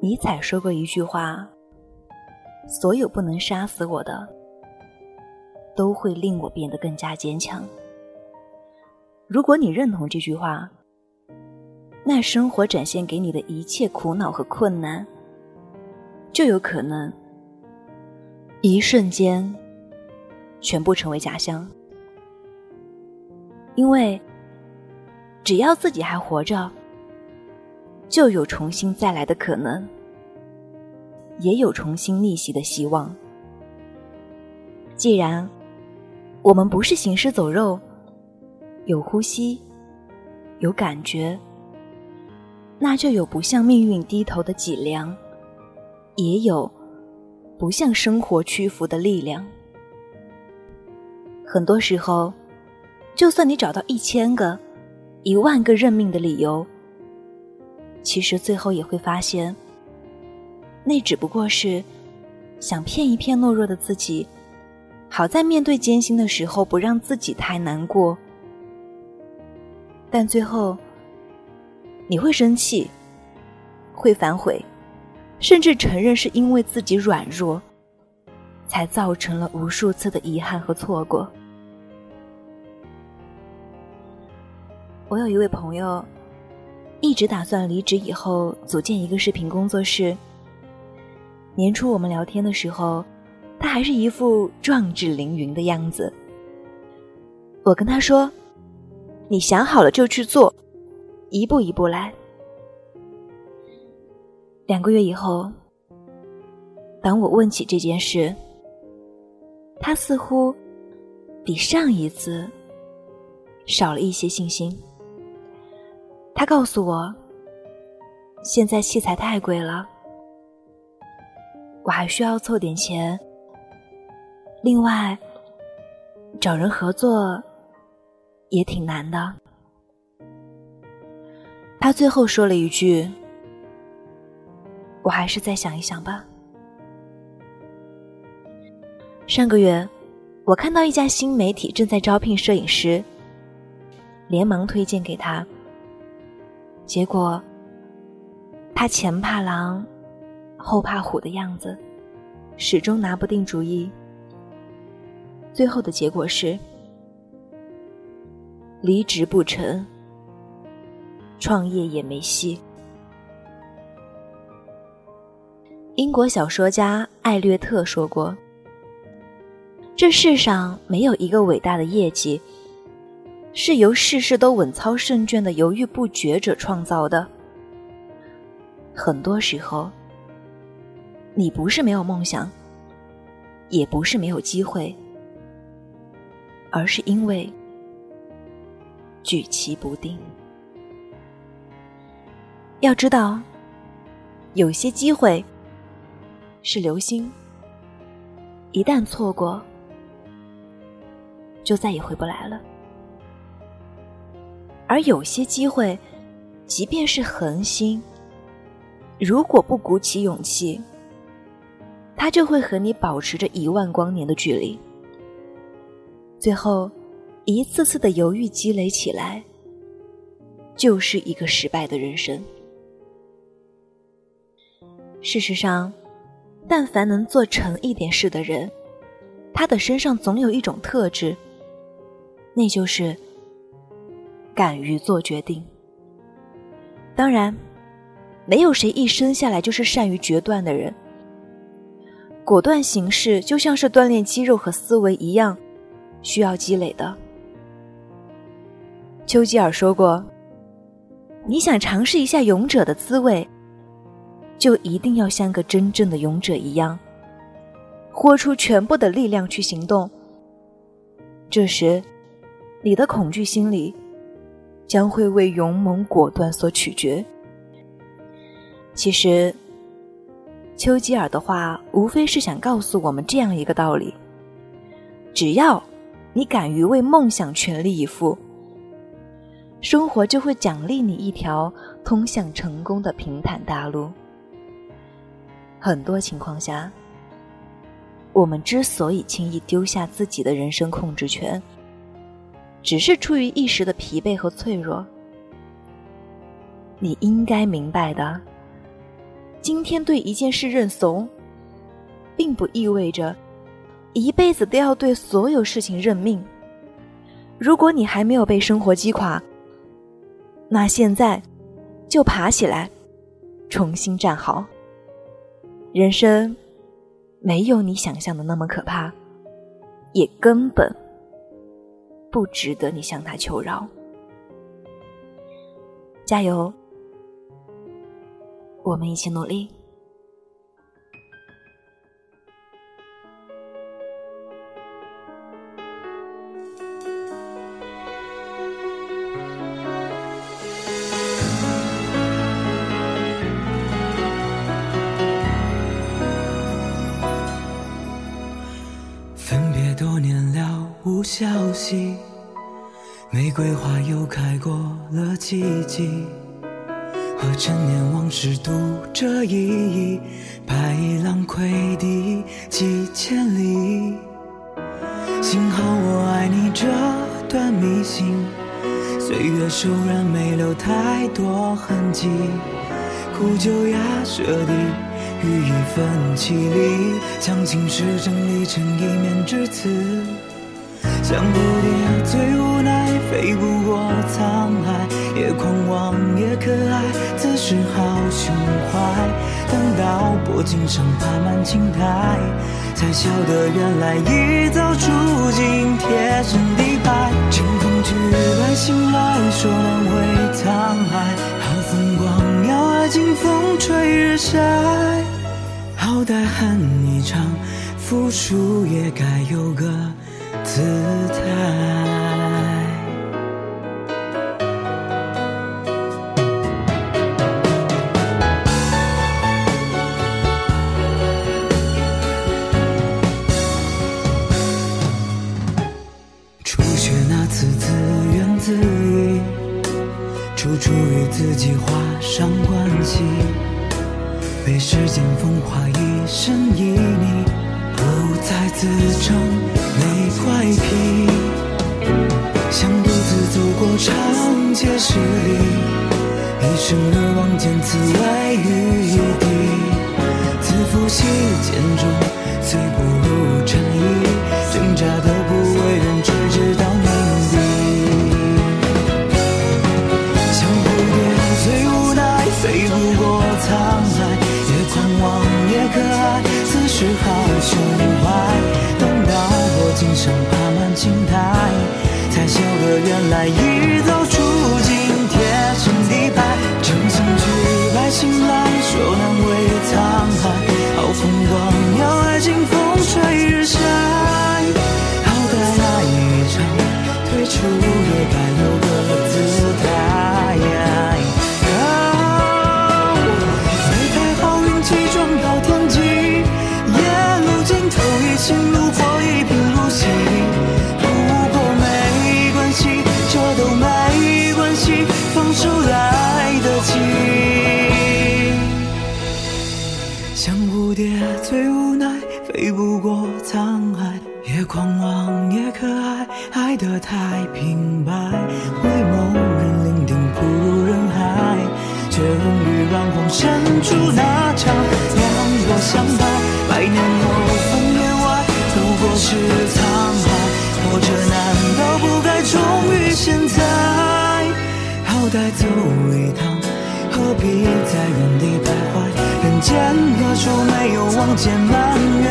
尼采说过一句话：“所有不能杀死我的，都会令我变得更加坚强。”如果你认同这句话，那生活展现给你的一切苦恼和困难，就有可能一瞬间全部成为假象。因为只要自己还活着，就有重新再来的可能，也有重新逆袭的希望。既然我们不是行尸走肉，有呼吸，有感觉。那就有不向命运低头的脊梁，也有不向生活屈服的力量。很多时候，就算你找到一千个、一万个认命的理由，其实最后也会发现，那只不过是想骗一骗懦弱的自己，好在面对艰辛的时候不让自己太难过。但最后。你会生气，会反悔，甚至承认是因为自己软弱，才造成了无数次的遗憾和错过。我有一位朋友，一直打算离职以后组建一个视频工作室。年初我们聊天的时候，他还是一副壮志凌云的样子。我跟他说：“你想好了就去做。”一步一步来。两个月以后，当我问起这件事，他似乎比上一次少了一些信心。他告诉我，现在器材太贵了，我还需要凑点钱。另外，找人合作也挺难的。他最后说了一句：“我还是再想一想吧。”上个月，我看到一家新媒体正在招聘摄影师，连忙推荐给他。结果，他前怕狼，后怕虎的样子，始终拿不定主意。最后的结果是，离职不成。创业也没戏。英国小说家艾略特说过：“这世上没有一个伟大的业绩，是由事事都稳操胜券的犹豫不决者创造的。很多时候，你不是没有梦想，也不是没有机会，而是因为举棋不定。”要知道，有些机会是流星，一旦错过，就再也回不来了；而有些机会，即便是恒星，如果不鼓起勇气，它就会和你保持着一万光年的距离。最后，一次次的犹豫积累起来，就是一个失败的人生。事实上，但凡能做成一点事的人，他的身上总有一种特质，那就是敢于做决定。当然，没有谁一生下来就是善于决断的人。果断行事就像是锻炼肌肉和思维一样，需要积累的。丘吉尔说过：“你想尝试一下勇者的滋味。”就一定要像个真正的勇者一样，豁出全部的力量去行动。这时，你的恐惧心理将会为勇猛果断所取决。其实，丘吉尔的话无非是想告诉我们这样一个道理：只要你敢于为梦想全力以赴，生活就会奖励你一条通向成功的平坦大路。很多情况下，我们之所以轻易丢下自己的人生控制权，只是出于一时的疲惫和脆弱。你应该明白的，今天对一件事认怂，并不意味着一辈子都要对所有事情认命。如果你还没有被生活击垮，那现在就爬起来，重新站好。人生没有你想象的那么可怕，也根本不值得你向他求饶。加油！我们一起努力。消息，玫瑰花又开过了几季。和陈年往事赌着一役，白浪溃堤几千里。幸好我爱你这段迷信，岁月手染没留太多痕迹。苦酒压舌底，欲一份凄厉，将情事整理成一面之词。像蝴蝶最无奈，飞不过沧海，也狂妄也可爱，自是好胸怀。等到薄颈上爬满青苔，才晓得原来一早注定贴身底牌。乘风去，来醒来，说难为沧海，好风光要爱尽风吹日晒。好歹恨一场，付出也该有个。姿态。初学那次自怨自艾，处处与自己画上关系，被时间风化一身旖旎，不再自称。没怪癖，想独自走过长街十里，一生而望见此外雨一地，自负席间中虽不如禅意，肩上爬满青苔，才晓得原来一早注定贴身底牌。乘兴去，百醒来说难为沧海，好风光要爱尽风吹日晒。好歹爱一场，退出也该有个姿态。出，来得及。像蝴蝶最无奈，飞不过沧海，也狂妄也可爱，爱得太平白。为某人伶仃扑入人海，却容于乱红深处那场两国相伴，百年后风月外，不过。是沧海，活着难道不该忠于现在？再走一趟，何必在原地徘徊？人间何处没有望见满月